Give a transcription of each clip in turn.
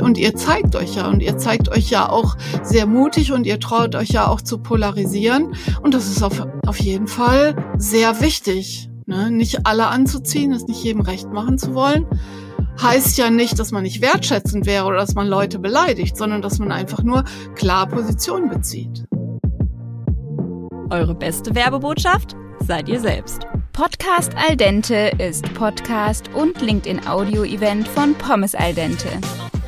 Und ihr zeigt euch ja und ihr zeigt euch ja auch sehr mutig und ihr traut euch ja auch zu polarisieren. Und das ist auf, auf jeden Fall sehr wichtig. Ne? Nicht alle anzuziehen, es nicht jedem recht machen zu wollen. Heißt ja nicht, dass man nicht wertschätzend wäre oder dass man Leute beleidigt, sondern dass man einfach nur klar Position bezieht. Eure beste Werbebotschaft seid ihr selbst. Podcast Al Dente ist Podcast und LinkedIn-Audio-Event von Pommes Al Dente,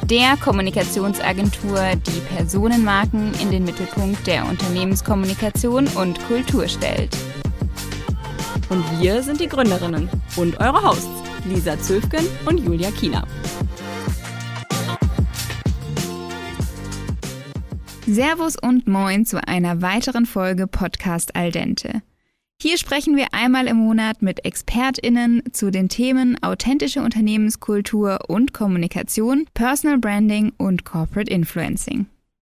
der Kommunikationsagentur, die Personenmarken in den Mittelpunkt der Unternehmenskommunikation und Kultur stellt. Und wir sind die Gründerinnen und eure Hosts, Lisa Zöfgen und Julia Kiener. Servus und Moin zu einer weiteren Folge Podcast Al Dente. Hier sprechen wir einmal im Monat mit ExpertInnen zu den Themen authentische Unternehmenskultur und Kommunikation, Personal Branding und Corporate Influencing.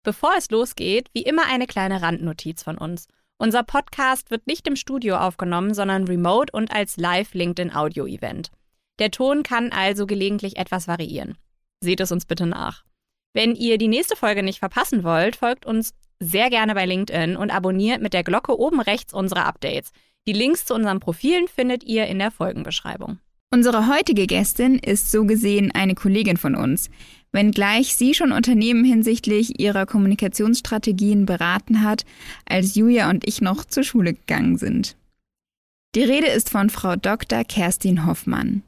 Bevor es losgeht, wie immer eine kleine Randnotiz von uns. Unser Podcast wird nicht im Studio aufgenommen, sondern remote und als Live-LinkedIn-Audio-Event. Der Ton kann also gelegentlich etwas variieren. Seht es uns bitte nach. Wenn ihr die nächste Folge nicht verpassen wollt, folgt uns sehr gerne bei LinkedIn und abonniert mit der Glocke oben rechts unsere Updates. Die Links zu unseren Profilen findet ihr in der Folgenbeschreibung. Unsere heutige Gästin ist so gesehen eine Kollegin von uns, wenngleich sie schon Unternehmen hinsichtlich ihrer Kommunikationsstrategien beraten hat, als Julia und ich noch zur Schule gegangen sind. Die Rede ist von Frau Dr. Kerstin Hoffmann.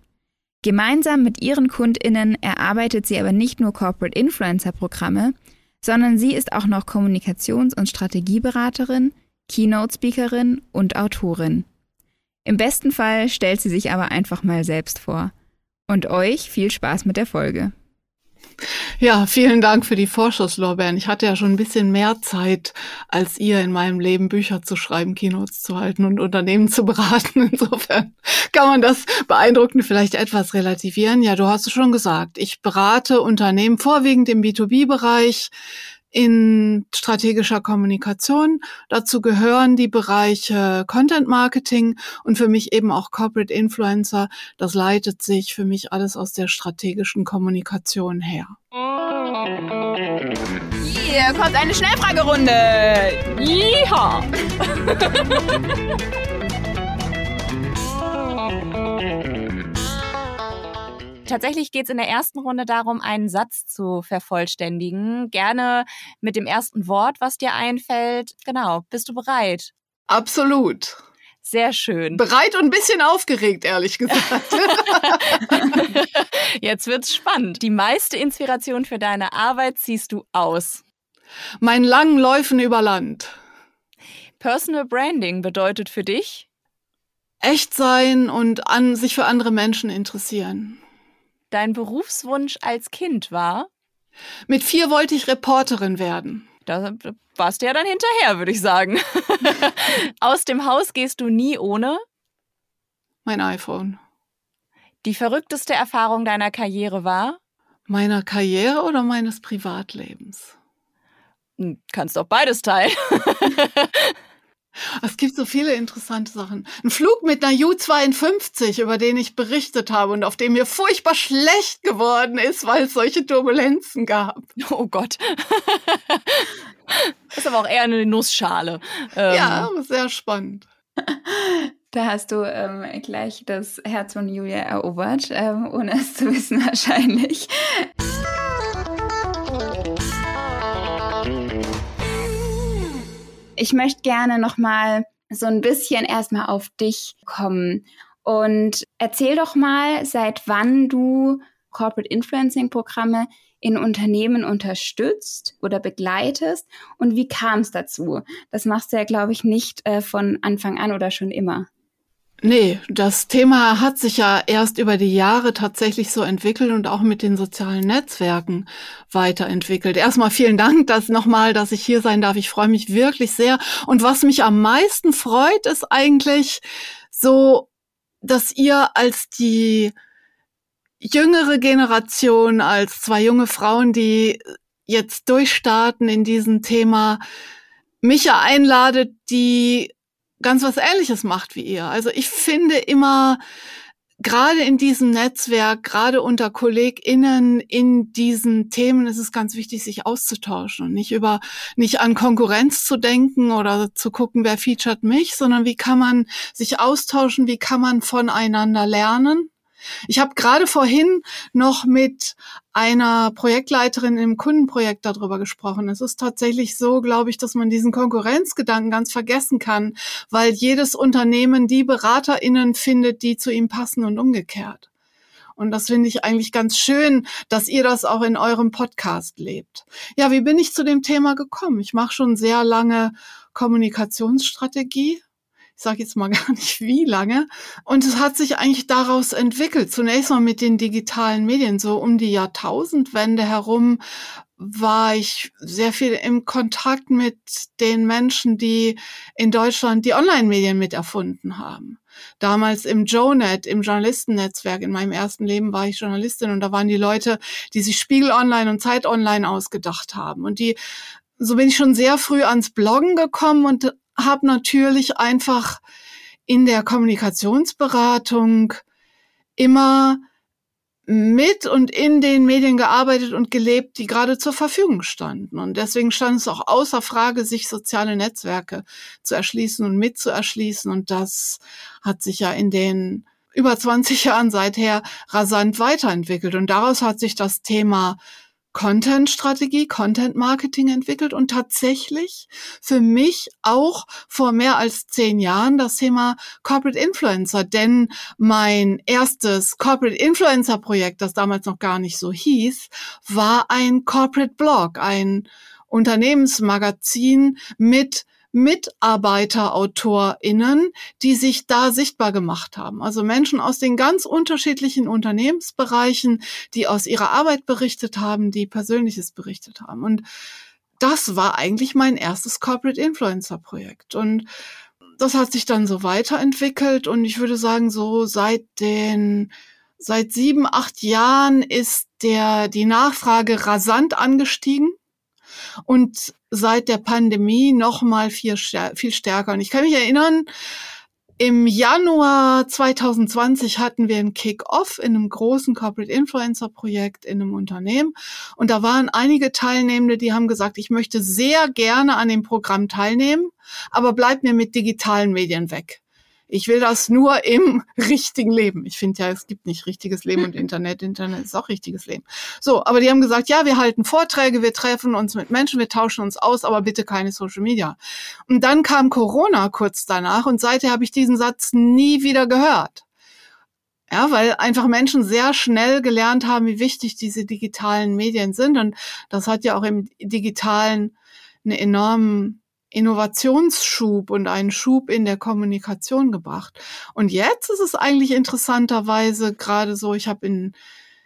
Gemeinsam mit ihren Kundinnen erarbeitet sie aber nicht nur Corporate Influencer Programme, sondern sie ist auch noch Kommunikations- und Strategieberaterin, Keynote-Speakerin und Autorin. Im besten Fall stellt sie sich aber einfach mal selbst vor. Und euch viel Spaß mit der Folge. Ja, vielen Dank für die Vorschusslorbeeren. Ich hatte ja schon ein bisschen mehr Zeit als ihr in meinem Leben, Bücher zu schreiben, Keynotes zu halten und Unternehmen zu beraten. Insofern kann man das beeindruckend vielleicht etwas relativieren. Ja, du hast es schon gesagt. Ich berate Unternehmen vorwiegend im B2B-Bereich in strategischer Kommunikation. Dazu gehören die Bereiche Content Marketing und für mich eben auch Corporate Influencer. Das leitet sich für mich alles aus der strategischen Kommunikation her. Hier kommt eine Schnellfragerunde. Yeehaw. Tatsächlich geht es in der ersten Runde darum, einen Satz zu vervollständigen. Gerne mit dem ersten Wort, was dir einfällt. Genau, bist du bereit? Absolut. Sehr schön. Bereit und ein bisschen aufgeregt, ehrlich gesagt. Jetzt wird's spannend. Die meiste Inspiration für deine Arbeit ziehst du aus. Meinen langen Läufen über Land. Personal Branding bedeutet für dich? Echt sein und an sich für andere Menschen interessieren dein Berufswunsch als Kind war? Mit vier wollte ich Reporterin werden. Da warst du ja dann hinterher, würde ich sagen. Aus dem Haus gehst du nie ohne? Mein iPhone. Die verrückteste Erfahrung deiner Karriere war? Meiner Karriere oder meines Privatlebens? Hm, kannst doch beides teilen. Es gibt so viele interessante Sachen. Ein Flug mit einer U-52, über den ich berichtet habe und auf dem mir furchtbar schlecht geworden ist, weil es solche Turbulenzen gab. Oh Gott. Das ist aber auch eher eine Nussschale. Ähm. Ja, sehr spannend. Da hast du ähm, gleich das Herz von Julia erobert, ähm, ohne es zu wissen wahrscheinlich. Ich möchte gerne noch mal so ein bisschen erstmal auf dich kommen und erzähl doch mal, seit wann du Corporate Influencing Programme in Unternehmen unterstützt oder begleitest und wie kam es dazu? Das machst du ja, glaube ich, nicht äh, von Anfang an oder schon immer. Nee, das Thema hat sich ja erst über die Jahre tatsächlich so entwickelt und auch mit den sozialen Netzwerken weiterentwickelt. Erstmal vielen Dank, dass nochmal, dass ich hier sein darf. Ich freue mich wirklich sehr. Und was mich am meisten freut, ist eigentlich so, dass ihr als die jüngere Generation, als zwei junge Frauen, die jetzt durchstarten in diesem Thema, mich ja einladet, die ganz was Ähnliches macht wie ihr. Also ich finde immer, gerade in diesem Netzwerk, gerade unter KollegInnen in diesen Themen ist es ganz wichtig, sich auszutauschen und nicht über, nicht an Konkurrenz zu denken oder zu gucken, wer featured mich, sondern wie kann man sich austauschen, wie kann man voneinander lernen ich habe gerade vorhin noch mit einer Projektleiterin im Kundenprojekt darüber gesprochen. Es ist tatsächlich so, glaube ich, dass man diesen Konkurrenzgedanken ganz vergessen kann, weil jedes Unternehmen die Beraterinnen findet, die zu ihm passen und umgekehrt. Und das finde ich eigentlich ganz schön, dass ihr das auch in eurem Podcast lebt. Ja, wie bin ich zu dem Thema gekommen? Ich mache schon sehr lange Kommunikationsstrategie ich sage jetzt mal gar nicht wie lange. Und es hat sich eigentlich daraus entwickelt. Zunächst mal mit den digitalen Medien. So um die Jahrtausendwende herum war ich sehr viel im Kontakt mit den Menschen, die in Deutschland die Online-Medien miterfunden haben. Damals im JoeNet, im Journalistennetzwerk, in meinem ersten Leben war ich Journalistin und da waren die Leute, die sich Spiegel Online und Zeit Online ausgedacht haben. Und die, so bin ich schon sehr früh ans Bloggen gekommen und habe natürlich einfach in der Kommunikationsberatung immer mit und in den Medien gearbeitet und gelebt, die gerade zur Verfügung standen. Und deswegen stand es auch außer Frage, sich soziale Netzwerke zu erschließen und mitzuerschließen. Und das hat sich ja in den über 20 Jahren seither rasant weiterentwickelt. Und daraus hat sich das Thema Content-Strategie, Content-Marketing entwickelt und tatsächlich für mich auch vor mehr als zehn Jahren das Thema Corporate Influencer, denn mein erstes Corporate Influencer-Projekt, das damals noch gar nicht so hieß, war ein Corporate Blog, ein Unternehmensmagazin mit MitarbeiterautorInnen, die sich da sichtbar gemacht haben. Also Menschen aus den ganz unterschiedlichen Unternehmensbereichen, die aus ihrer Arbeit berichtet haben, die Persönliches berichtet haben. Und das war eigentlich mein erstes Corporate Influencer Projekt. Und das hat sich dann so weiterentwickelt und ich würde sagen, so seit den seit sieben, acht Jahren ist der, die Nachfrage rasant angestiegen und seit der Pandemie noch mal viel, viel stärker. Und ich kann mich erinnern, im Januar 2020 hatten wir einen Kick-Off in einem großen Corporate Influencer Projekt in einem Unternehmen. Und da waren einige Teilnehmende, die haben gesagt, ich möchte sehr gerne an dem Programm teilnehmen, aber bleib mir mit digitalen Medien weg. Ich will das nur im richtigen Leben. Ich finde ja, es gibt nicht richtiges Leben und Internet. Internet ist auch richtiges Leben. So, aber die haben gesagt, ja, wir halten Vorträge, wir treffen uns mit Menschen, wir tauschen uns aus, aber bitte keine Social Media. Und dann kam Corona kurz danach und seither habe ich diesen Satz nie wieder gehört. Ja, weil einfach Menschen sehr schnell gelernt haben, wie wichtig diese digitalen Medien sind. Und das hat ja auch im digitalen einen enormen Innovationsschub und einen Schub in der Kommunikation gebracht. Und jetzt ist es eigentlich interessanterweise gerade so, ich habe in,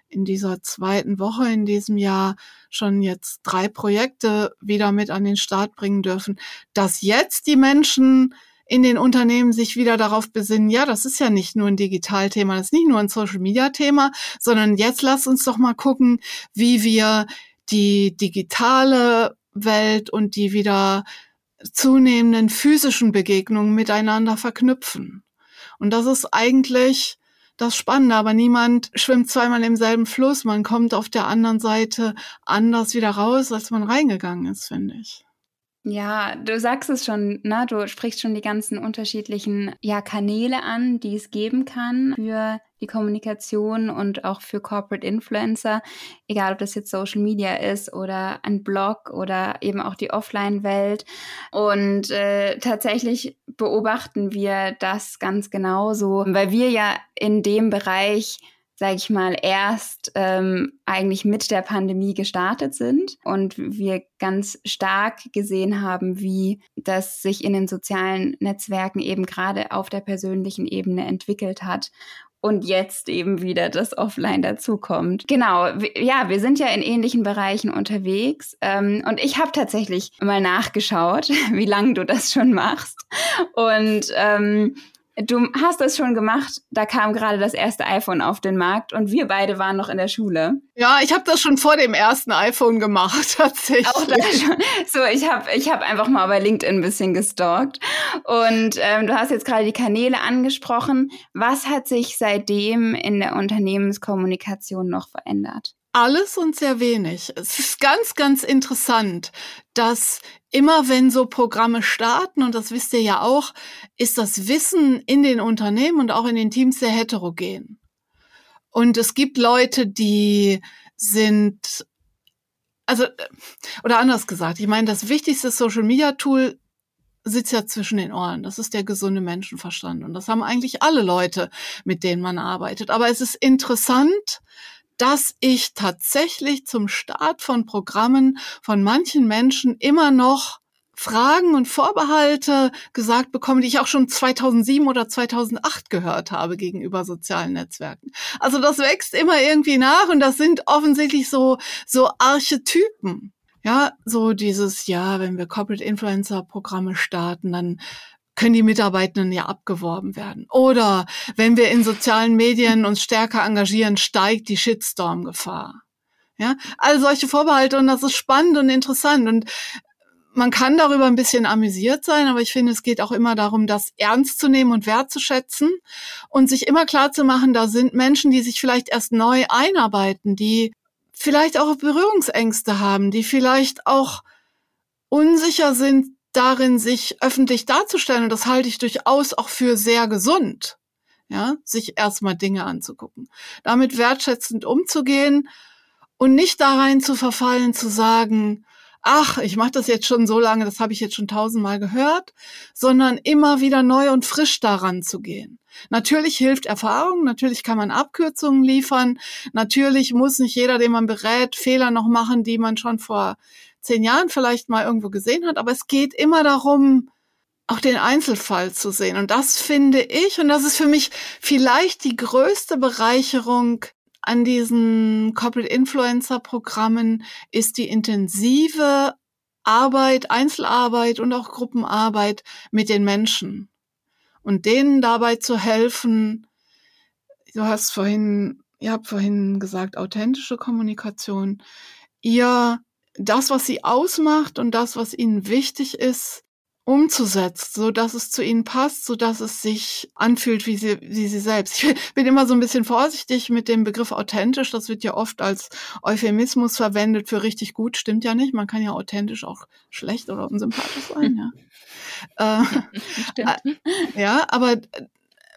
in dieser zweiten Woche in diesem Jahr schon jetzt drei Projekte wieder mit an den Start bringen dürfen, dass jetzt die Menschen in den Unternehmen sich wieder darauf besinnen, ja, das ist ja nicht nur ein Digitalthema, das ist nicht nur ein Social-Media-Thema, sondern jetzt lasst uns doch mal gucken, wie wir die digitale Welt und die wieder zunehmenden physischen Begegnungen miteinander verknüpfen. Und das ist eigentlich das Spannende, aber niemand schwimmt zweimal im selben Fluss. Man kommt auf der anderen Seite anders wieder raus, als man reingegangen ist, finde ich. Ja, du sagst es schon, ne? Du sprichst schon die ganzen unterschiedlichen ja, Kanäle an, die es geben kann für die Kommunikation und auch für Corporate Influencer, egal ob das jetzt Social Media ist oder ein Blog oder eben auch die Offline-Welt. Und äh, tatsächlich beobachten wir das ganz genauso, weil wir ja in dem Bereich sage ich mal, erst ähm, eigentlich mit der Pandemie gestartet sind und wir ganz stark gesehen haben, wie das sich in den sozialen Netzwerken eben gerade auf der persönlichen Ebene entwickelt hat und jetzt eben wieder das Offline dazukommt. Genau, ja, wir sind ja in ähnlichen Bereichen unterwegs ähm, und ich habe tatsächlich mal nachgeschaut, wie lange du das schon machst und ähm, Du hast das schon gemacht. Da kam gerade das erste iPhone auf den Markt und wir beide waren noch in der Schule. Ja, ich habe das schon vor dem ersten iPhone gemacht, tatsächlich. Auch da schon. So, ich habe ich hab einfach mal bei LinkedIn ein bisschen gestalkt. Und ähm, du hast jetzt gerade die Kanäle angesprochen. Was hat sich seitdem in der Unternehmenskommunikation noch verändert? Alles und sehr wenig. Es ist ganz, ganz interessant, dass immer wenn so Programme starten, und das wisst ihr ja auch, ist das Wissen in den Unternehmen und auch in den Teams sehr heterogen. Und es gibt Leute, die sind, also, oder anders gesagt, ich meine, das wichtigste Social Media Tool sitzt ja zwischen den Ohren. Das ist der gesunde Menschenverstand. Und das haben eigentlich alle Leute, mit denen man arbeitet. Aber es ist interessant, dass ich tatsächlich zum Start von Programmen von manchen Menschen immer noch Fragen und Vorbehalte gesagt bekomme, die ich auch schon 2007 oder 2008 gehört habe gegenüber sozialen Netzwerken. Also das wächst immer irgendwie nach und das sind offensichtlich so, so Archetypen. Ja, so dieses, ja, wenn wir Corporate Influencer Programme starten, dann können die Mitarbeitenden ja abgeworben werden. Oder wenn wir in sozialen Medien uns stärker engagieren, steigt die Shitstorm-Gefahr. Ja, all solche Vorbehalte und das ist spannend und interessant und man kann darüber ein bisschen amüsiert sein, aber ich finde, es geht auch immer darum, das ernst zu nehmen und wertzuschätzen und sich immer klar zu machen, da sind Menschen, die sich vielleicht erst neu einarbeiten, die vielleicht auch Berührungsängste haben, die vielleicht auch unsicher sind, darin, sich öffentlich darzustellen. Und das halte ich durchaus auch für sehr gesund. Ja, sich erstmal Dinge anzugucken. Damit wertschätzend umzugehen und nicht da rein zu verfallen, zu sagen, ach, ich mache das jetzt schon so lange, das habe ich jetzt schon tausendmal gehört, sondern immer wieder neu und frisch daran zu gehen. Natürlich hilft Erfahrung, natürlich kann man Abkürzungen liefern, natürlich muss nicht jeder, den man berät, Fehler noch machen, die man schon vor zehn Jahren vielleicht mal irgendwo gesehen hat, aber es geht immer darum, auch den Einzelfall zu sehen. Und das finde ich, und das ist für mich vielleicht die größte Bereicherung an diesen Corporate Influencer Programmen, ist die intensive Arbeit, Einzelarbeit und auch Gruppenarbeit mit den Menschen und denen dabei zu helfen. Du hast vorhin, ihr habt vorhin gesagt, authentische Kommunikation. Ihr das, was sie ausmacht und das, was ihnen wichtig ist, umzusetzen, so dass es zu ihnen passt, so dass es sich anfühlt wie sie, wie sie selbst. Ich bin immer so ein bisschen vorsichtig mit dem Begriff authentisch. Das wird ja oft als Euphemismus verwendet für richtig gut. Stimmt ja nicht. Man kann ja authentisch auch schlecht oder unsympathisch sein, ja. äh, ja, aber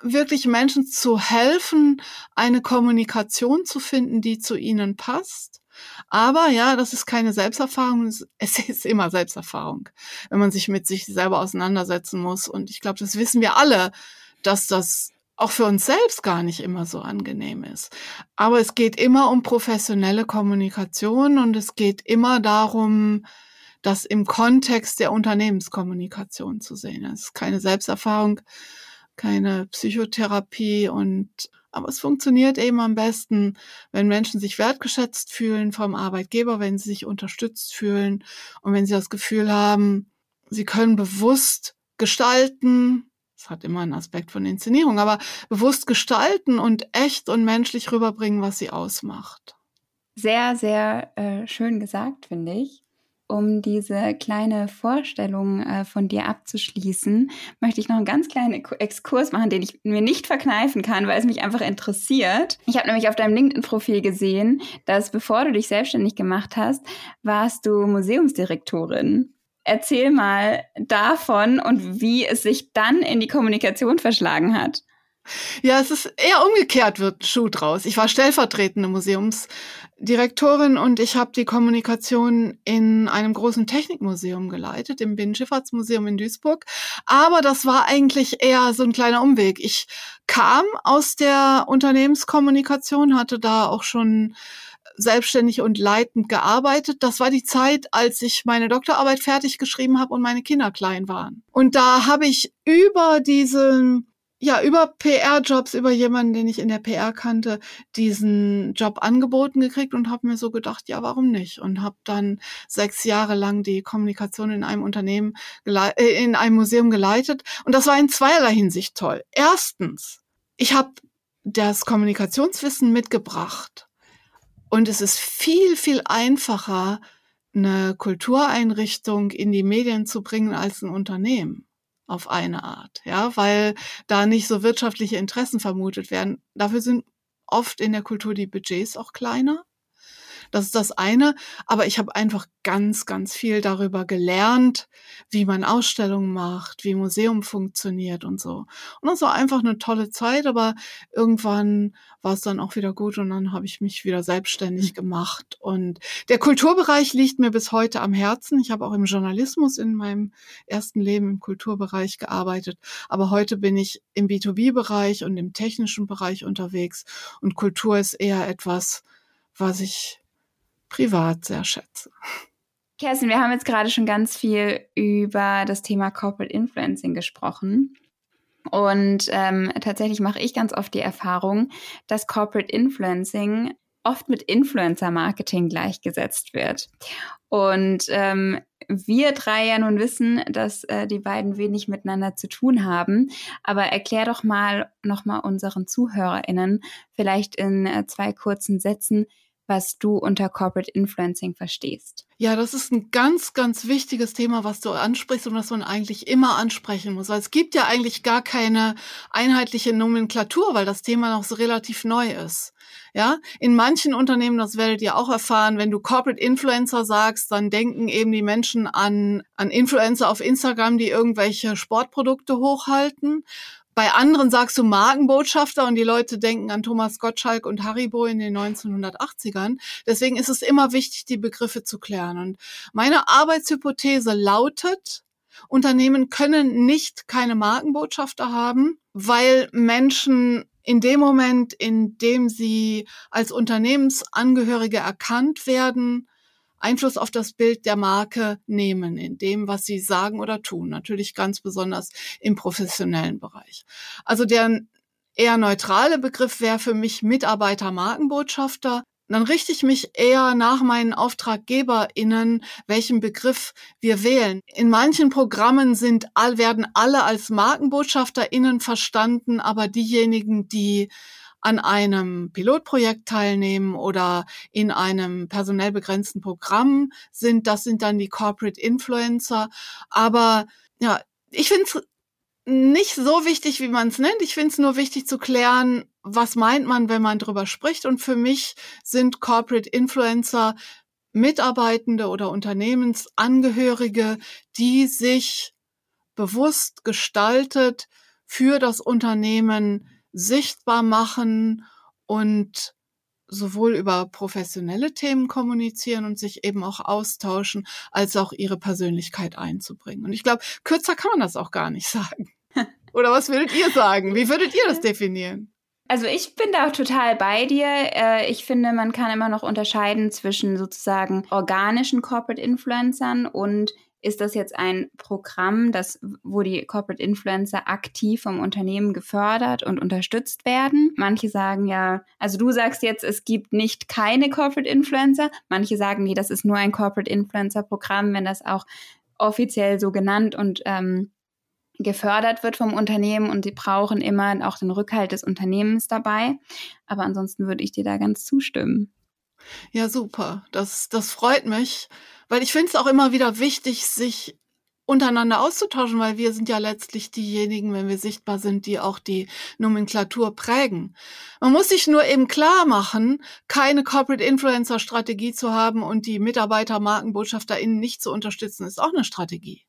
wirklich Menschen zu helfen, eine Kommunikation zu finden, die zu ihnen passt aber ja, das ist keine Selbsterfahrung, es ist immer Selbsterfahrung, wenn man sich mit sich selber auseinandersetzen muss. Und ich glaube, das wissen wir alle, dass das auch für uns selbst gar nicht immer so angenehm ist. Aber es geht immer um professionelle Kommunikation und es geht immer darum, das im Kontext der Unternehmenskommunikation zu sehen. Es ist keine Selbsterfahrung, keine Psychotherapie und aber es funktioniert eben am besten, wenn Menschen sich wertgeschätzt fühlen vom Arbeitgeber, wenn sie sich unterstützt fühlen und wenn sie das Gefühl haben, sie können bewusst gestalten. Das hat immer einen Aspekt von Inszenierung, aber bewusst gestalten und echt und menschlich rüberbringen, was sie ausmacht. Sehr, sehr äh, schön gesagt, finde ich um diese kleine Vorstellung äh, von dir abzuschließen, möchte ich noch einen ganz kleinen Exkurs machen, den ich mir nicht verkneifen kann, weil es mich einfach interessiert. Ich habe nämlich auf deinem LinkedIn-Profil gesehen, dass bevor du dich selbstständig gemacht hast, warst du Museumsdirektorin. Erzähl mal davon und wie es sich dann in die Kommunikation verschlagen hat. Ja, es ist eher umgekehrt wird Schuh draus. Ich war stellvertretende Museumsdirektorin und ich habe die Kommunikation in einem großen Technikmuseum geleitet, im Binnenschifffahrtsmuseum in Duisburg. Aber das war eigentlich eher so ein kleiner Umweg. Ich kam aus der Unternehmenskommunikation, hatte da auch schon selbstständig und leitend gearbeitet. Das war die Zeit, als ich meine Doktorarbeit fertig geschrieben habe und meine Kinder klein waren. Und da habe ich über diesen ja, über PR-Jobs, über jemanden, den ich in der PR kannte, diesen Job angeboten gekriegt und habe mir so gedacht, ja, warum nicht? Und habe dann sechs Jahre lang die Kommunikation in einem Unternehmen, äh, in einem Museum geleitet. Und das war in zweierlei Hinsicht toll. Erstens, ich habe das Kommunikationswissen mitgebracht. Und es ist viel, viel einfacher, eine Kultureinrichtung in die Medien zu bringen als ein Unternehmen auf eine Art, ja, weil da nicht so wirtschaftliche Interessen vermutet werden. Dafür sind oft in der Kultur die Budgets auch kleiner. Das ist das eine. Aber ich habe einfach ganz, ganz viel darüber gelernt, wie man Ausstellungen macht, wie Museum funktioniert und so. Und das war einfach eine tolle Zeit, aber irgendwann war es dann auch wieder gut und dann habe ich mich wieder selbstständig gemacht. Und der Kulturbereich liegt mir bis heute am Herzen. Ich habe auch im Journalismus in meinem ersten Leben im Kulturbereich gearbeitet, aber heute bin ich im B2B-Bereich und im technischen Bereich unterwegs und Kultur ist eher etwas, was ich privat sehr schätze. Kerstin, wir haben jetzt gerade schon ganz viel über das Thema Corporate Influencing gesprochen. Und ähm, tatsächlich mache ich ganz oft die Erfahrung, dass Corporate Influencing oft mit Influencer-Marketing gleichgesetzt wird. Und ähm, wir drei ja nun wissen, dass äh, die beiden wenig miteinander zu tun haben. Aber erklär doch mal nochmal unseren ZuhörerInnen vielleicht in äh, zwei kurzen Sätzen, was du unter Corporate Influencing verstehst. Ja, das ist ein ganz, ganz wichtiges Thema, was du ansprichst und was man eigentlich immer ansprechen muss. Weil es gibt ja eigentlich gar keine einheitliche Nomenklatur, weil das Thema noch so relativ neu ist. Ja, in manchen Unternehmen, das werdet ihr auch erfahren, wenn du Corporate Influencer sagst, dann denken eben die Menschen an, an Influencer auf Instagram, die irgendwelche Sportprodukte hochhalten. Bei anderen sagst du Markenbotschafter und die Leute denken an Thomas Gottschalk und Haribo in den 1980ern. Deswegen ist es immer wichtig, die Begriffe zu klären. Und meine Arbeitshypothese lautet, Unternehmen können nicht keine Markenbotschafter haben, weil Menschen in dem Moment, in dem sie als Unternehmensangehörige erkannt werden, Einfluss auf das Bild der Marke nehmen, in dem, was sie sagen oder tun. Natürlich ganz besonders im professionellen Bereich. Also der eher neutrale Begriff wäre für mich Mitarbeiter-Markenbotschafter. Dann richte ich mich eher nach meinen AuftraggeberInnen, welchen Begriff wir wählen. In manchen Programmen sind werden alle als MarkenbotschafterInnen verstanden, aber diejenigen, die an einem Pilotprojekt teilnehmen oder in einem personell begrenzten Programm sind. Das sind dann die Corporate Influencer. Aber ja, ich finde es nicht so wichtig, wie man es nennt. Ich finde es nur wichtig zu klären, was meint man, wenn man drüber spricht. Und für mich sind Corporate Influencer Mitarbeitende oder Unternehmensangehörige, die sich bewusst gestaltet für das Unternehmen sichtbar machen und sowohl über professionelle Themen kommunizieren und sich eben auch austauschen, als auch ihre Persönlichkeit einzubringen. Und ich glaube, kürzer kann man das auch gar nicht sagen. Oder was würdet ihr sagen? Wie würdet ihr das definieren? Also ich bin da auch total bei dir. Äh, ich finde, man kann immer noch unterscheiden zwischen sozusagen organischen Corporate Influencern und ist das jetzt ein Programm, das, wo die Corporate Influencer aktiv vom Unternehmen gefördert und unterstützt werden? Manche sagen ja, also du sagst jetzt, es gibt nicht keine Corporate Influencer. Manche sagen, nee, das ist nur ein Corporate Influencer Programm, wenn das auch offiziell so genannt und ähm, gefördert wird vom Unternehmen und sie brauchen immer auch den Rückhalt des Unternehmens dabei. Aber ansonsten würde ich dir da ganz zustimmen. Ja, super. Das, das freut mich. Weil ich finde es auch immer wieder wichtig, sich untereinander auszutauschen, weil wir sind ja letztlich diejenigen, wenn wir sichtbar sind, die auch die Nomenklatur prägen. Man muss sich nur eben klar machen, keine Corporate Influencer Strategie zu haben und die Mitarbeiter, MarkenbotschafterInnen nicht zu unterstützen, ist auch eine Strategie.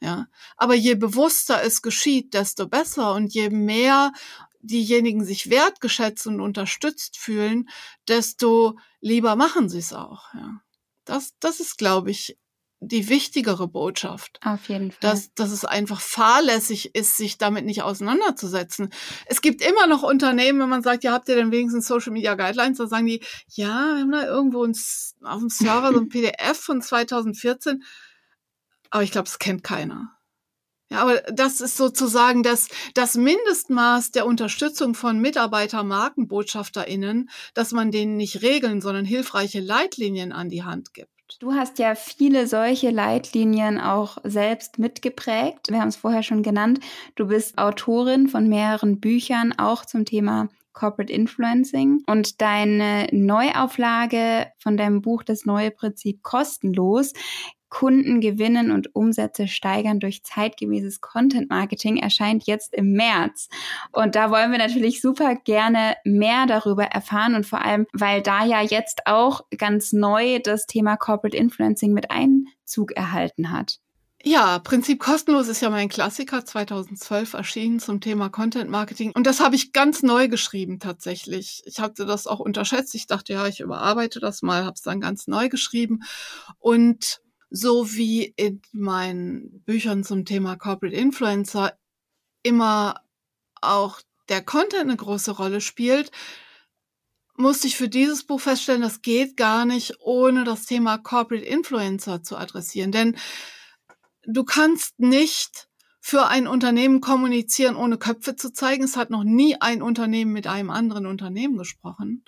Ja. Aber je bewusster es geschieht, desto besser und je mehr diejenigen sich wertgeschätzt und unterstützt fühlen, desto lieber machen sie es auch. Ja. Das, das ist, glaube ich, die wichtigere Botschaft. Auf jeden Fall. Dass, dass es einfach fahrlässig ist, sich damit nicht auseinanderzusetzen. Es gibt immer noch Unternehmen, wenn man sagt, ja, habt ihr denn wenigstens Social Media Guidelines? Da sagen die, ja, wir haben da irgendwo uns auf dem Server so ein PDF von 2014. Aber ich glaube, es kennt keiner. Ja, aber das ist sozusagen das, das Mindestmaß der Unterstützung von Mitarbeiter-MarkenbotschafterInnen, dass man denen nicht Regeln, sondern hilfreiche Leitlinien an die Hand gibt. Du hast ja viele solche Leitlinien auch selbst mitgeprägt. Wir haben es vorher schon genannt. Du bist Autorin von mehreren Büchern, auch zum Thema Corporate Influencing. Und deine Neuauflage von deinem Buch Das neue Prinzip kostenlos Kunden gewinnen und Umsätze steigern durch zeitgemäßes Content Marketing erscheint jetzt im März. Und da wollen wir natürlich super gerne mehr darüber erfahren und vor allem, weil da ja jetzt auch ganz neu das Thema Corporate Influencing mit Einzug erhalten hat. Ja, Prinzip kostenlos ist ja mein Klassiker 2012 erschienen zum Thema Content Marketing und das habe ich ganz neu geschrieben tatsächlich. Ich hatte das auch unterschätzt. Ich dachte, ja, ich überarbeite das mal, habe es dann ganz neu geschrieben und so wie in meinen Büchern zum Thema Corporate Influencer immer auch der Content eine große Rolle spielt, musste ich für dieses Buch feststellen, das geht gar nicht, ohne das Thema Corporate Influencer zu adressieren. Denn du kannst nicht für ein Unternehmen kommunizieren, ohne Köpfe zu zeigen. Es hat noch nie ein Unternehmen mit einem anderen Unternehmen gesprochen.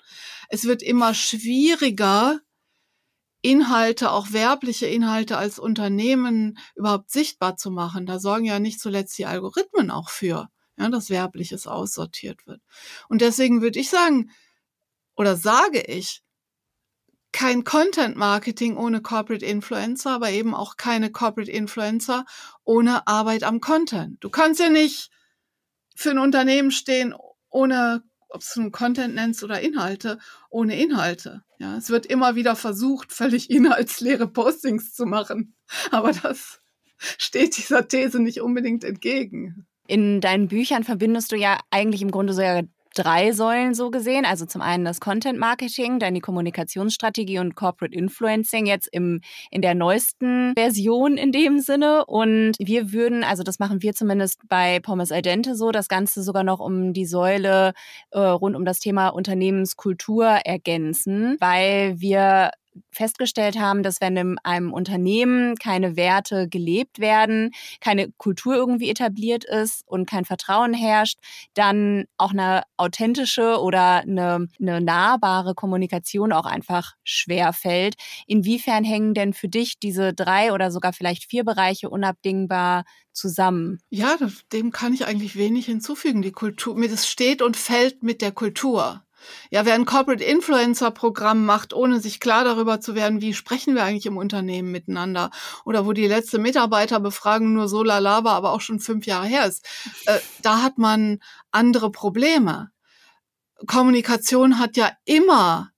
Es wird immer schwieriger, Inhalte, auch werbliche Inhalte als Unternehmen überhaupt sichtbar zu machen. Da sorgen ja nicht zuletzt die Algorithmen auch für, ja, dass werbliches aussortiert wird. Und deswegen würde ich sagen, oder sage ich, kein Content Marketing ohne Corporate Influencer, aber eben auch keine Corporate Influencer ohne Arbeit am Content. Du kannst ja nicht für ein Unternehmen stehen ohne ob es nun Content nennst oder Inhalte, ohne Inhalte. Ja, es wird immer wieder versucht, völlig inhaltsleere Postings zu machen. Aber das steht dieser These nicht unbedingt entgegen. In deinen Büchern verbindest du ja eigentlich im Grunde so ja drei Säulen so gesehen. Also zum einen das Content Marketing, dann die Kommunikationsstrategie und Corporate Influencing jetzt im, in der neuesten Version in dem Sinne. Und wir würden, also das machen wir zumindest bei Pommes Al Dente so, das Ganze sogar noch um die Säule äh, rund um das Thema Unternehmenskultur ergänzen, weil wir festgestellt haben, dass wenn in einem Unternehmen keine Werte gelebt werden, keine Kultur irgendwie etabliert ist und kein Vertrauen herrscht, dann auch eine authentische oder eine, eine nahbare Kommunikation auch einfach schwer fällt. Inwiefern hängen denn für dich diese drei oder sogar vielleicht vier Bereiche unabdingbar zusammen? Ja, dem kann ich eigentlich wenig hinzufügen. Die Kultur, mir das steht und fällt mit der Kultur. Ja, wer ein Corporate Influencer Programm macht, ohne sich klar darüber zu werden, wie sprechen wir eigentlich im Unternehmen miteinander oder wo die letzte Mitarbeiterbefragung nur so lalaba, aber auch schon fünf Jahre her ist, äh, da hat man andere Probleme. Kommunikation hat ja immer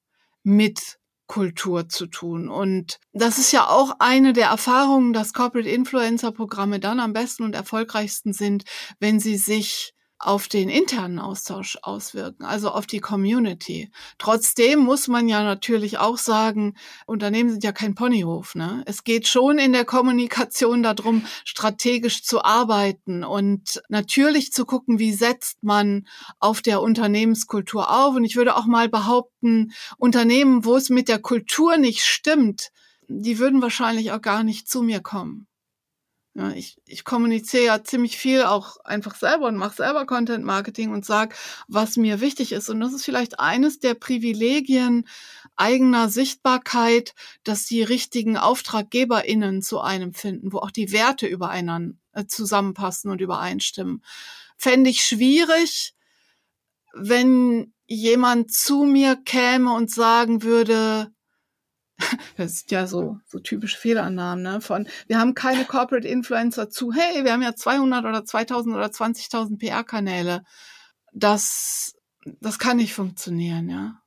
mit Kultur zu tun. Und das ist ja auch eine der Erfahrungen, dass Corporate Influencer Programme dann am besten und erfolgreichsten sind, wenn sie sich auf den internen Austausch auswirken, also auf die Community. Trotzdem muss man ja natürlich auch sagen, Unternehmen sind ja kein Ponyhof. Ne? Es geht schon in der Kommunikation darum, strategisch zu arbeiten und natürlich zu gucken, wie setzt man auf der Unternehmenskultur auf. Und ich würde auch mal behaupten, Unternehmen, wo es mit der Kultur nicht stimmt, die würden wahrscheinlich auch gar nicht zu mir kommen. Ja, ich, ich kommuniziere ja ziemlich viel auch einfach selber und mache selber Content Marketing und sage, was mir wichtig ist. Und das ist vielleicht eines der Privilegien eigener Sichtbarkeit, dass die richtigen AuftraggeberInnen zu einem finden, wo auch die Werte übereinander äh, zusammenpassen und übereinstimmen. Fände ich schwierig, wenn jemand zu mir käme und sagen würde, das ist ja so, so typische Fehlannahmen, ne? Von, wir haben keine Corporate Influencer zu, hey, wir haben ja 200 oder 2000 oder 20.000 PR-Kanäle. Das, das kann nicht funktionieren, ja.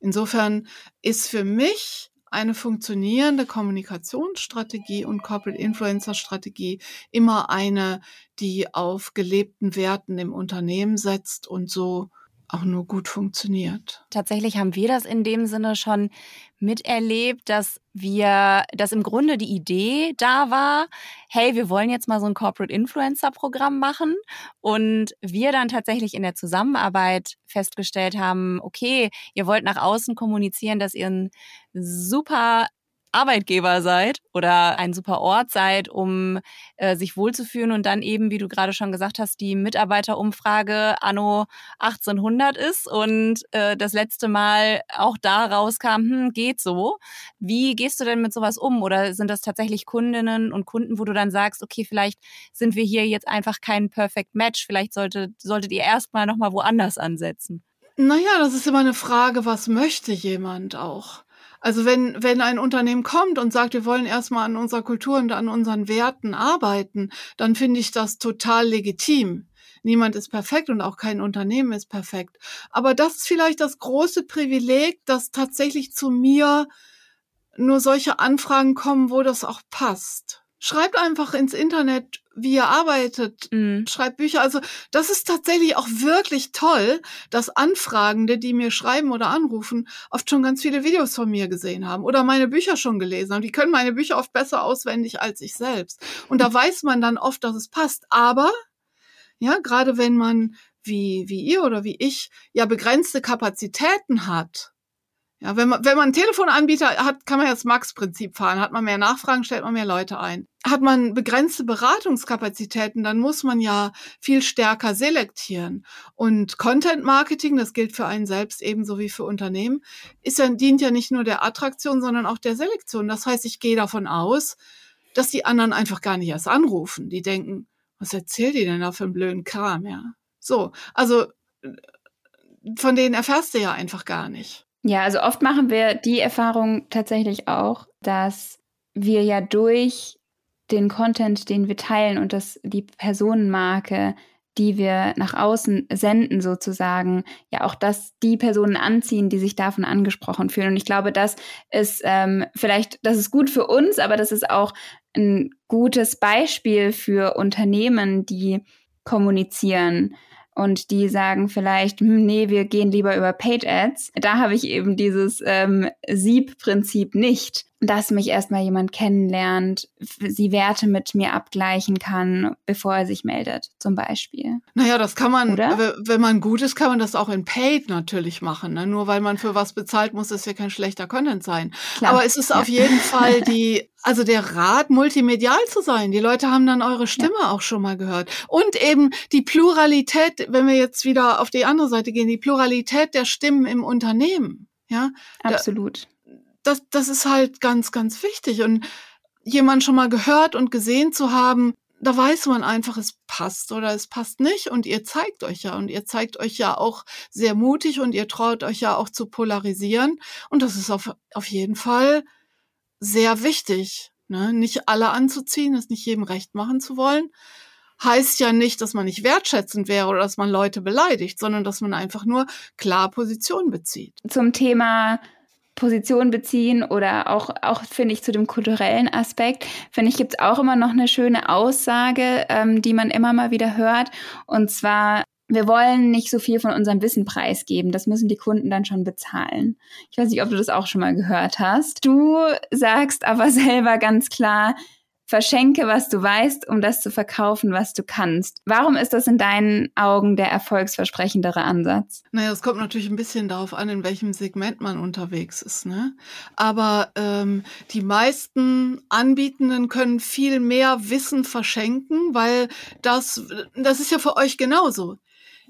Insofern ist für mich eine funktionierende Kommunikationsstrategie und Corporate Influencer Strategie immer eine, die auf gelebten Werten im Unternehmen setzt und so auch nur gut funktioniert. Tatsächlich haben wir das in dem Sinne schon miterlebt, dass wir, dass im Grunde die Idee da war, hey, wir wollen jetzt mal so ein Corporate Influencer Programm machen und wir dann tatsächlich in der Zusammenarbeit festgestellt haben, okay, ihr wollt nach außen kommunizieren, dass ihr ein super Arbeitgeber seid oder ein super Ort seid, um äh, sich wohlzufühlen und dann eben, wie du gerade schon gesagt hast, die Mitarbeiterumfrage anno 1800 ist und äh, das letzte Mal auch da rauskam, hm, geht so. Wie gehst du denn mit sowas um? Oder sind das tatsächlich Kundinnen und Kunden, wo du dann sagst, okay, vielleicht sind wir hier jetzt einfach kein Perfect Match, vielleicht sollte, solltet ihr erstmal nochmal woanders ansetzen? Naja, das ist immer eine Frage, was möchte jemand auch? Also wenn, wenn ein Unternehmen kommt und sagt, wir wollen erstmal an unserer Kultur und an unseren Werten arbeiten, dann finde ich das total legitim. Niemand ist perfekt und auch kein Unternehmen ist perfekt. Aber das ist vielleicht das große Privileg, dass tatsächlich zu mir nur solche Anfragen kommen, wo das auch passt. Schreibt einfach ins Internet, wie ihr arbeitet, mhm. schreibt Bücher. Also das ist tatsächlich auch wirklich toll, dass Anfragende, die mir schreiben oder anrufen, oft schon ganz viele Videos von mir gesehen haben oder meine Bücher schon gelesen haben. Die können meine Bücher oft besser auswendig als ich selbst. Und da weiß man dann oft, dass es passt. Aber ja, gerade wenn man wie, wie ihr oder wie ich ja begrenzte Kapazitäten hat, ja, wenn man, wenn man einen Telefonanbieter hat, kann man ja das Max-Prinzip fahren. Hat man mehr Nachfragen, stellt man mehr Leute ein. Hat man begrenzte Beratungskapazitäten, dann muss man ja viel stärker selektieren. Und Content Marketing, das gilt für einen selbst ebenso wie für Unternehmen, ist ja, dient ja nicht nur der Attraktion, sondern auch der Selektion. Das heißt, ich gehe davon aus, dass die anderen einfach gar nicht erst anrufen. Die denken, was erzählt die denn da für einen blöden Kram, ja? So, also von denen erfährst du ja einfach gar nicht. Ja, also oft machen wir die Erfahrung tatsächlich auch, dass wir ja durch den Content, den wir teilen und das, die Personenmarke, die wir nach außen senden sozusagen, ja auch dass die Personen anziehen, die sich davon angesprochen fühlen. Und ich glaube, das ist ähm, vielleicht, das ist gut für uns, aber das ist auch ein gutes Beispiel für Unternehmen, die kommunizieren und die sagen vielleicht, hm, nee, wir gehen lieber über Paid Ads. Da habe ich eben dieses ähm, Sieb-Prinzip nicht dass mich erstmal jemand kennenlernt, sie Werte mit mir abgleichen kann, bevor er sich meldet, zum Beispiel. Naja, das kann man, Oder? wenn man gut ist, kann man das auch in Paid natürlich machen. Ne? Nur weil man für was bezahlt, muss es ja kein schlechter Content sein. Klar. Aber es ist ja. auf jeden Fall die, also der Rat, multimedial zu sein. Die Leute haben dann eure Stimme ja. auch schon mal gehört. Und eben die Pluralität, wenn wir jetzt wieder auf die andere Seite gehen, die Pluralität der Stimmen im Unternehmen. Ja, absolut. Da, das, das ist halt ganz, ganz wichtig. Und jemand schon mal gehört und gesehen zu haben, da weiß man einfach, es passt oder es passt nicht. Und ihr zeigt euch ja. Und ihr zeigt euch ja auch sehr mutig und ihr traut euch ja auch zu polarisieren. Und das ist auf, auf jeden Fall sehr wichtig. Ne? Nicht alle anzuziehen, es nicht jedem recht machen zu wollen. Heißt ja nicht, dass man nicht wertschätzend wäre oder dass man Leute beleidigt, sondern dass man einfach nur klar Position bezieht. Zum Thema Position beziehen oder auch, auch finde ich, zu dem kulturellen Aspekt, finde ich, gibt es auch immer noch eine schöne Aussage, ähm, die man immer mal wieder hört. Und zwar, wir wollen nicht so viel von unserem Wissen preisgeben. Das müssen die Kunden dann schon bezahlen. Ich weiß nicht, ob du das auch schon mal gehört hast. Du sagst aber selber ganz klar, Verschenke, was du weißt, um das zu verkaufen, was du kannst. Warum ist das in deinen Augen der erfolgsversprechendere Ansatz? Naja, es kommt natürlich ein bisschen darauf an, in welchem Segment man unterwegs ist. Ne? Aber ähm, die meisten Anbietenden können viel mehr Wissen verschenken, weil das, das ist ja für euch genauso.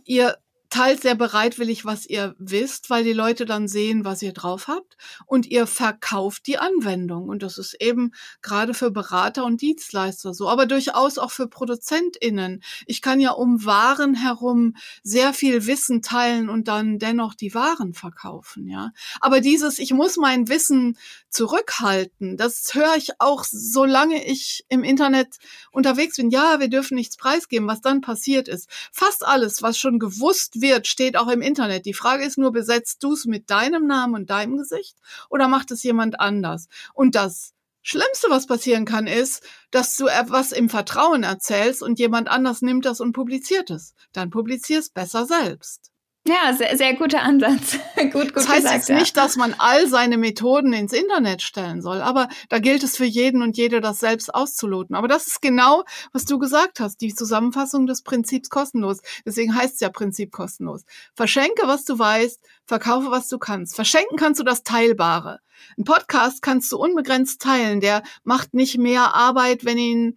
Ihr teilt sehr bereitwillig, was ihr wisst, weil die Leute dann sehen, was ihr drauf habt und ihr verkauft die Anwendung. Und das ist eben gerade für Berater und Dienstleister so, aber durchaus auch für ProduzentInnen. Ich kann ja um Waren herum sehr viel Wissen teilen und dann dennoch die Waren verkaufen, ja. Aber dieses, ich muss mein Wissen zurückhalten, das höre ich auch, solange ich im Internet unterwegs bin. Ja, wir dürfen nichts preisgeben. Was dann passiert ist, fast alles, was schon gewusst wird, steht auch im Internet. Die Frage ist nur, besetzt du es mit deinem Namen und deinem Gesicht oder macht es jemand anders? Und das Schlimmste, was passieren kann, ist, dass du etwas im Vertrauen erzählst und jemand anders nimmt das und publiziert es. Dann publizier es besser selbst. Ja, sehr, sehr guter Ansatz. gut, gut das heißt gesagt, jetzt ja. nicht, dass man all seine Methoden ins Internet stellen soll, aber da gilt es für jeden und jede, das selbst auszuloten. Aber das ist genau, was du gesagt hast, die Zusammenfassung des Prinzips kostenlos. Deswegen heißt es ja Prinzip kostenlos. Verschenke, was du weißt, verkaufe, was du kannst. Verschenken kannst du das Teilbare. Ein Podcast kannst du unbegrenzt teilen. Der macht nicht mehr Arbeit, wenn ihn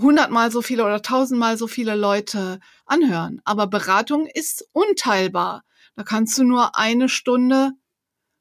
hundertmal so viele oder tausendmal so viele Leute anhören. Aber Beratung ist unteilbar. Da kannst du nur eine Stunde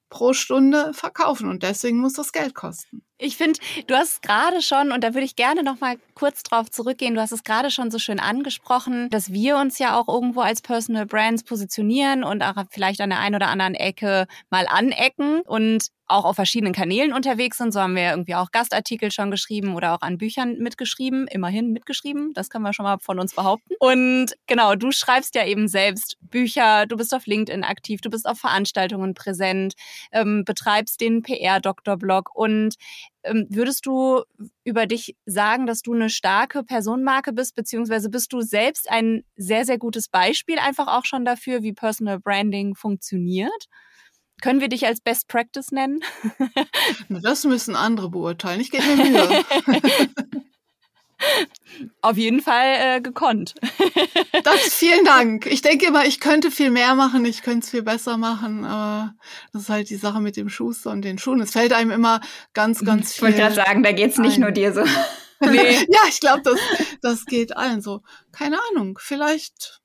pro Stunde verkaufen und deswegen muss das Geld kosten. Ich finde, du hast gerade schon, und da würde ich gerne noch mal kurz drauf zurückgehen, du hast es gerade schon so schön angesprochen, dass wir uns ja auch irgendwo als Personal Brands positionieren und auch vielleicht an der einen oder anderen Ecke mal anecken und auch auf verschiedenen Kanälen unterwegs sind. So haben wir irgendwie auch Gastartikel schon geschrieben oder auch an Büchern mitgeschrieben, immerhin mitgeschrieben. Das können wir schon mal von uns behaupten. Und genau, du schreibst ja eben selbst Bücher, du bist auf LinkedIn aktiv, du bist auf Veranstaltungen präsent, ähm, betreibst den PR-Doktor-Blog und würdest du über dich sagen, dass du eine starke Personenmarke bist, beziehungsweise bist du selbst ein sehr, sehr gutes Beispiel einfach auch schon dafür, wie Personal Branding funktioniert? Können wir dich als Best Practice nennen? das müssen andere beurteilen. Ich gebe mir Mühe. Auf jeden Fall äh, gekonnt. Das, vielen Dank. Ich denke immer, ich könnte viel mehr machen, ich könnte es viel besser machen, aber das ist halt die Sache mit dem Schuster und den Schuhen. Es fällt einem immer ganz, ganz viel. Ich wollte gerade sagen, da geht es nicht ein. nur dir so. Nee. ja, ich glaube, das, das geht allen so. Keine Ahnung, vielleicht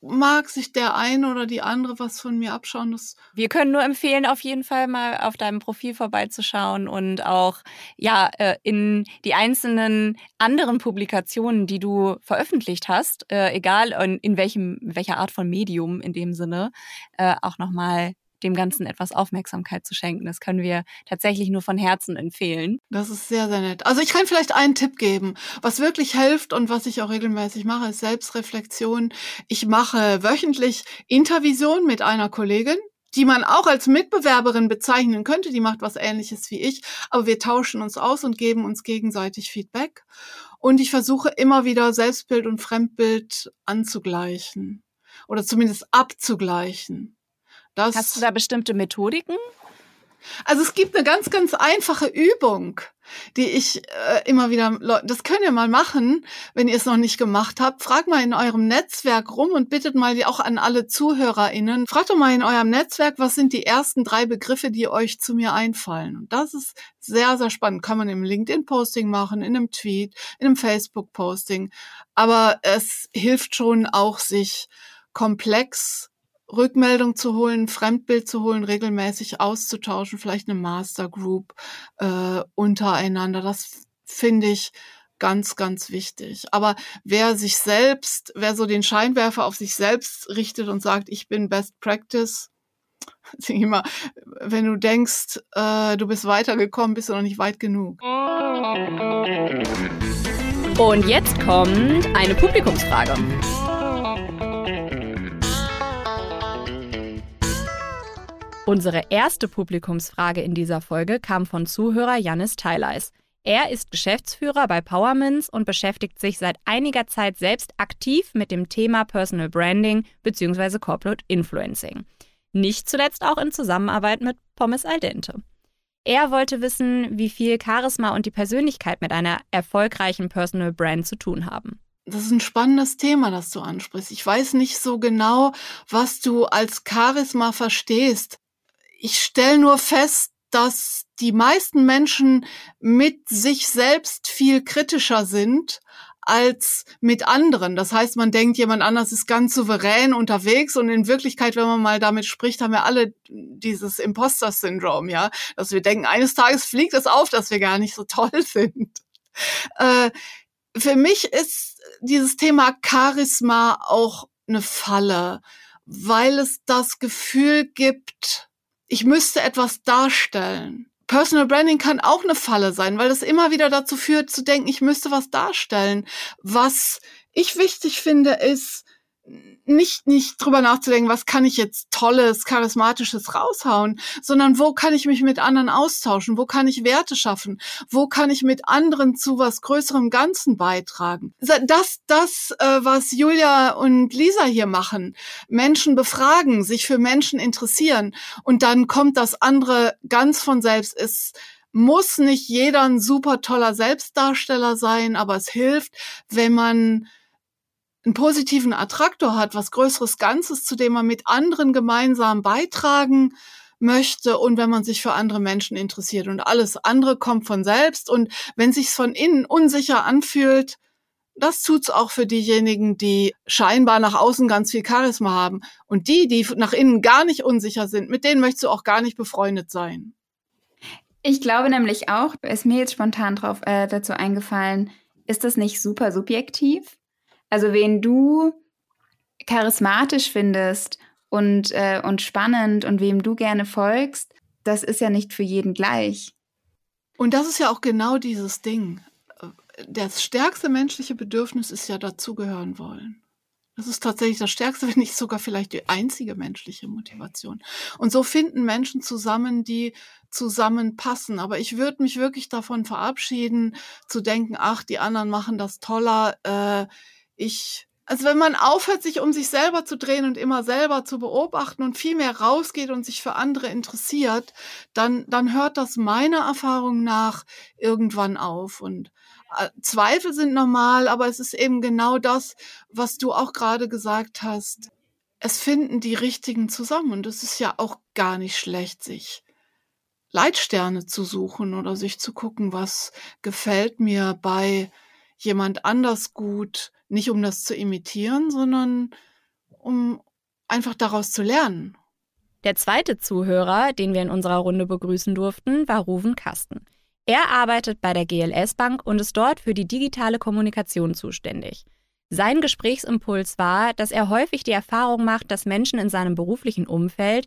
mag sich der eine oder die andere was von mir abschauen. Das Wir können nur empfehlen, auf jeden Fall mal auf deinem Profil vorbeizuschauen und auch ja äh, in die einzelnen anderen Publikationen, die du veröffentlicht hast, äh, egal in, welchem welcher Art von Medium in dem Sinne, äh, auch nochmal dem Ganzen etwas Aufmerksamkeit zu schenken. Das können wir tatsächlich nur von Herzen empfehlen. Das ist sehr, sehr nett. Also ich kann vielleicht einen Tipp geben. Was wirklich hilft und was ich auch regelmäßig mache, ist Selbstreflexion. Ich mache wöchentlich Intervision mit einer Kollegin die man auch als Mitbewerberin bezeichnen könnte, die macht was ähnliches wie ich, aber wir tauschen uns aus und geben uns gegenseitig Feedback. Und ich versuche immer wieder Selbstbild und Fremdbild anzugleichen oder zumindest abzugleichen. Das Hast du da bestimmte Methodiken? Also es gibt eine ganz, ganz einfache Übung, die ich äh, immer wieder, das könnt ihr mal machen, wenn ihr es noch nicht gemacht habt. Fragt mal in eurem Netzwerk rum und bittet mal auch an alle ZuhörerInnen. Fragt doch mal in eurem Netzwerk, was sind die ersten drei Begriffe, die euch zu mir einfallen. Und das ist sehr, sehr spannend. Kann man im LinkedIn-Posting machen, in einem Tweet, in einem Facebook-Posting. Aber es hilft schon auch, sich komplex Rückmeldung zu holen, Fremdbild zu holen, regelmäßig auszutauschen, vielleicht eine Mastergroup äh, untereinander. Das finde ich ganz, ganz wichtig. Aber wer sich selbst, wer so den Scheinwerfer auf sich selbst richtet und sagt, ich bin Best Practice, immer, wenn du denkst, äh, du bist weitergekommen, bist du noch nicht weit genug. Und jetzt kommt eine Publikumsfrage. Unsere erste Publikumsfrage in dieser Folge kam von Zuhörer Janis Theileis. Er ist Geschäftsführer bei Powermins und beschäftigt sich seit einiger Zeit selbst aktiv mit dem Thema Personal Branding bzw. Corporate Influencing. Nicht zuletzt auch in Zusammenarbeit mit Pommes Al Dente. Er wollte wissen, wie viel Charisma und die Persönlichkeit mit einer erfolgreichen Personal Brand zu tun haben. Das ist ein spannendes Thema, das du ansprichst. Ich weiß nicht so genau, was du als Charisma verstehst ich stelle nur fest, dass die meisten Menschen mit sich selbst viel kritischer sind als mit anderen. Das heißt, man denkt, jemand anders ist ganz souverän unterwegs und in Wirklichkeit, wenn man mal damit spricht, haben wir alle dieses Imposter-Syndrom, ja, dass wir denken, eines Tages fliegt es auf, dass wir gar nicht so toll sind. Äh, für mich ist dieses Thema Charisma auch eine Falle, weil es das Gefühl gibt, ich müsste etwas darstellen. Personal Branding kann auch eine Falle sein, weil das immer wieder dazu führt, zu denken, ich müsste was darstellen. Was ich wichtig finde, ist, nicht, nicht drüber nachzudenken, was kann ich jetzt tolles, charismatisches raushauen, sondern wo kann ich mich mit anderen austauschen? Wo kann ich Werte schaffen? Wo kann ich mit anderen zu was größerem Ganzen beitragen? Das, das, äh, was Julia und Lisa hier machen, Menschen befragen, sich für Menschen interessieren und dann kommt das andere ganz von selbst. Es muss nicht jeder ein super toller Selbstdarsteller sein, aber es hilft, wenn man einen positiven Attraktor hat, was größeres Ganzes, zu dem man mit anderen gemeinsam beitragen möchte und wenn man sich für andere Menschen interessiert und alles andere kommt von selbst und wenn sich's von innen unsicher anfühlt, das tut's auch für diejenigen, die scheinbar nach außen ganz viel Charisma haben und die, die nach innen gar nicht unsicher sind, mit denen möchtest du auch gar nicht befreundet sein. Ich glaube nämlich auch, ist mir jetzt spontan drauf äh, dazu eingefallen, ist das nicht super subjektiv? Also wen du charismatisch findest und, äh, und spannend und wem du gerne folgst, das ist ja nicht für jeden gleich. Und das ist ja auch genau dieses Ding. Das stärkste menschliche Bedürfnis ist ja dazugehören wollen. Das ist tatsächlich das stärkste, wenn nicht sogar vielleicht die einzige menschliche Motivation. Und so finden Menschen zusammen, die zusammenpassen. Aber ich würde mich wirklich davon verabschieden, zu denken, ach, die anderen machen das toller. Äh, ich, also wenn man aufhört, sich um sich selber zu drehen und immer selber zu beobachten und viel mehr rausgeht und sich für andere interessiert, dann, dann hört das meiner Erfahrung nach irgendwann auf. Und äh, Zweifel sind normal, aber es ist eben genau das, was du auch gerade gesagt hast. Es finden die Richtigen zusammen und es ist ja auch gar nicht schlecht, sich Leitsterne zu suchen oder sich zu gucken, was gefällt mir bei jemand anders gut, nicht um das zu imitieren, sondern um einfach daraus zu lernen. Der zweite Zuhörer, den wir in unserer Runde begrüßen durften, war Ruven Kasten. Er arbeitet bei der GLS Bank und ist dort für die digitale Kommunikation zuständig. Sein Gesprächsimpuls war, dass er häufig die Erfahrung macht, dass Menschen in seinem beruflichen Umfeld,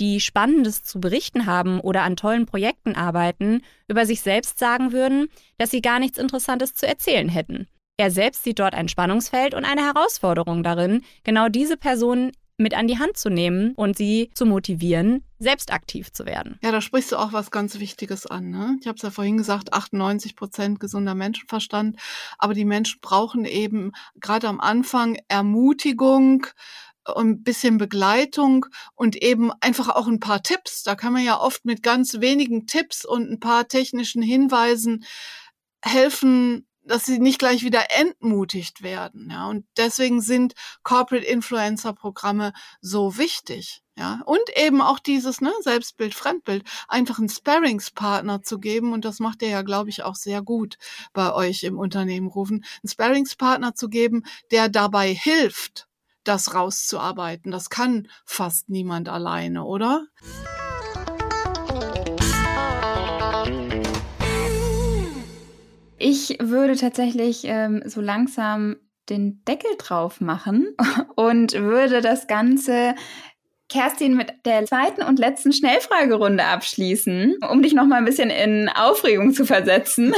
die Spannendes zu berichten haben oder an tollen Projekten arbeiten, über sich selbst sagen würden, dass sie gar nichts Interessantes zu erzählen hätten. Er selbst sieht dort ein Spannungsfeld und eine Herausforderung darin, genau diese Personen mit an die Hand zu nehmen und sie zu motivieren, selbst aktiv zu werden. Ja, da sprichst du auch was ganz Wichtiges an. Ne? Ich habe es ja vorhin gesagt, 98 Prozent gesunder Menschenverstand. Aber die Menschen brauchen eben gerade am Anfang Ermutigung, ein bisschen Begleitung und eben einfach auch ein paar Tipps. Da kann man ja oft mit ganz wenigen Tipps und ein paar technischen Hinweisen helfen, dass sie nicht gleich wieder entmutigt werden. Ja, und deswegen sind Corporate Influencer Programme so wichtig. Ja, und eben auch dieses ne, Selbstbild, Fremdbild, einfach einen Sparringspartner zu geben. Und das macht ihr ja, glaube ich, auch sehr gut bei euch im Unternehmen rufen. Einen Sparringspartner zu geben, der dabei hilft, das rauszuarbeiten. Das kann fast niemand alleine, oder? Ich würde tatsächlich ähm, so langsam den Deckel drauf machen und würde das Ganze Kerstin mit der zweiten und letzten Schnellfragerunde abschließen, um dich noch mal ein bisschen in Aufregung zu versetzen.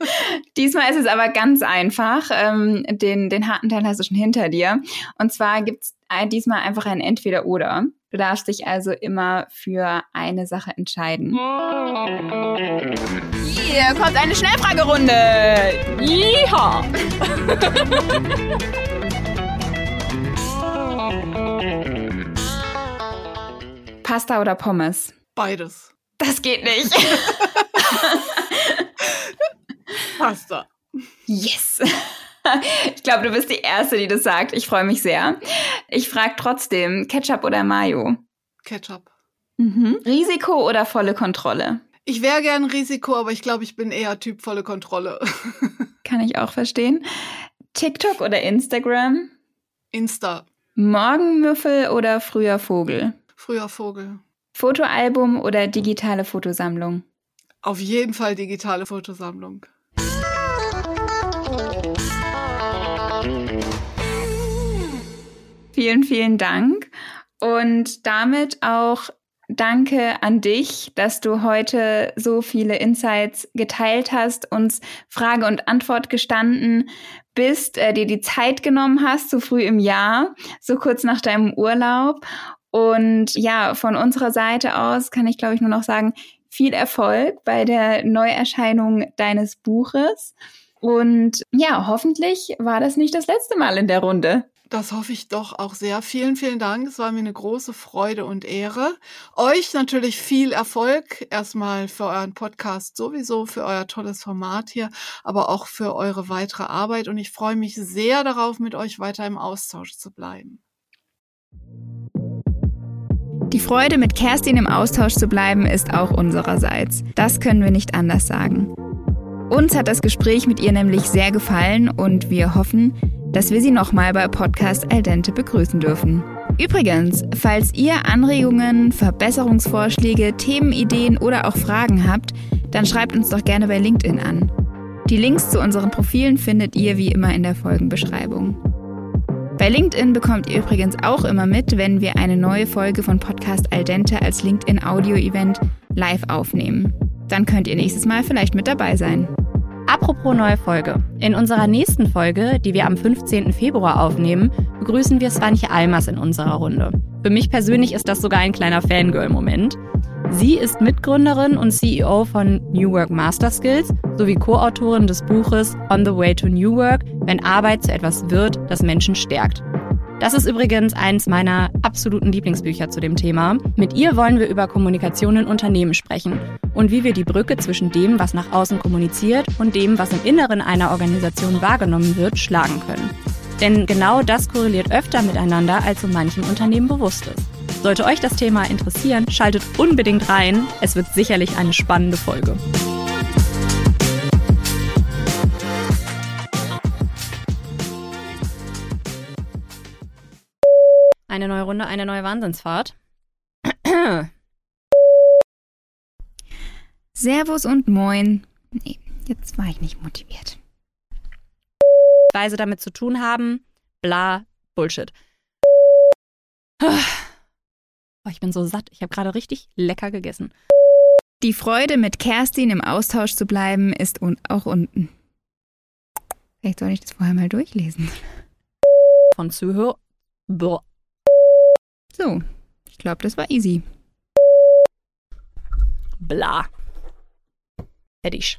Diesmal ist es aber ganz einfach. Ähm, den, den harten Teil hast du schon hinter dir. Und zwar gibt's diesmal einfach ein Entweder-Oder. Du darfst dich also immer für eine Sache entscheiden. Hier kommt eine Schnellfragerunde. Yeehaw! Pasta oder Pommes? Beides. Das geht nicht. Pasta. Yes. Ich glaube, du bist die Erste, die das sagt. Ich freue mich sehr. Ich frage trotzdem, Ketchup oder Mayo? Ketchup. Mhm. Risiko oder volle Kontrolle? Ich wäre gern Risiko, aber ich glaube, ich bin eher Typ volle Kontrolle. Kann ich auch verstehen. TikTok oder Instagram? Insta. Morgenmüffel oder früher Vogel? Früher Vogel. Fotoalbum oder digitale Fotosammlung? Auf jeden Fall digitale Fotosammlung. Vielen, vielen Dank. Und damit auch danke an dich, dass du heute so viele Insights geteilt hast, uns Frage und Antwort gestanden bist, äh, dir die Zeit genommen hast, so früh im Jahr, so kurz nach deinem Urlaub. Und ja, von unserer Seite aus kann ich, glaube ich, nur noch sagen, viel Erfolg bei der Neuerscheinung deines Buches. Und ja, hoffentlich war das nicht das letzte Mal in der Runde. Das hoffe ich doch auch sehr. Vielen, vielen Dank. Es war mir eine große Freude und Ehre. Euch natürlich viel Erfolg. Erstmal für euren Podcast sowieso, für euer tolles Format hier, aber auch für eure weitere Arbeit. Und ich freue mich sehr darauf, mit euch weiter im Austausch zu bleiben. Die Freude, mit Kerstin im Austausch zu bleiben, ist auch unsererseits. Das können wir nicht anders sagen. Uns hat das Gespräch mit ihr nämlich sehr gefallen und wir hoffen, dass wir sie nochmal bei Podcast Al Dente begrüßen dürfen. Übrigens, falls ihr Anregungen, Verbesserungsvorschläge, Themenideen oder auch Fragen habt, dann schreibt uns doch gerne bei LinkedIn an. Die Links zu unseren Profilen findet ihr wie immer in der Folgenbeschreibung. Bei LinkedIn bekommt ihr übrigens auch immer mit, wenn wir eine neue Folge von Podcast Al Dente als LinkedIn Audio Event live aufnehmen. Dann könnt ihr nächstes Mal vielleicht mit dabei sein. Apropos neue Folge. In unserer nächsten Folge, die wir am 15. Februar aufnehmen, begrüßen wir Svanche Almers in unserer Runde. Für mich persönlich ist das sogar ein kleiner Fangirl-Moment. Sie ist Mitgründerin und CEO von New Work Master Skills sowie Co-Autorin des Buches On the Way to New Work, wenn Arbeit zu etwas wird, das Menschen stärkt. Das ist übrigens eins meiner absoluten Lieblingsbücher zu dem Thema. Mit ihr wollen wir über Kommunikation in Unternehmen sprechen und wie wir die Brücke zwischen dem, was nach außen kommuniziert und dem, was im Inneren einer Organisation wahrgenommen wird, schlagen können. Denn genau das korreliert öfter miteinander, als so manchem Unternehmen bewusst ist. Sollte euch das Thema interessieren, schaltet unbedingt rein. Es wird sicherlich eine spannende Folge. Eine neue Runde, eine neue Wahnsinnsfahrt. Servus und Moin. Nee, jetzt war ich nicht motiviert. Weise damit zu tun haben, bla, Bullshit. Oh, ich bin so satt. Ich habe gerade richtig lecker gegessen. Die Freude, mit Kerstin im Austausch zu bleiben, ist un auch unten. Vielleicht soll ich das vorher mal durchlesen. Von Zuhör. Boah. So, ich glaube, das war easy. Bla. Fertig.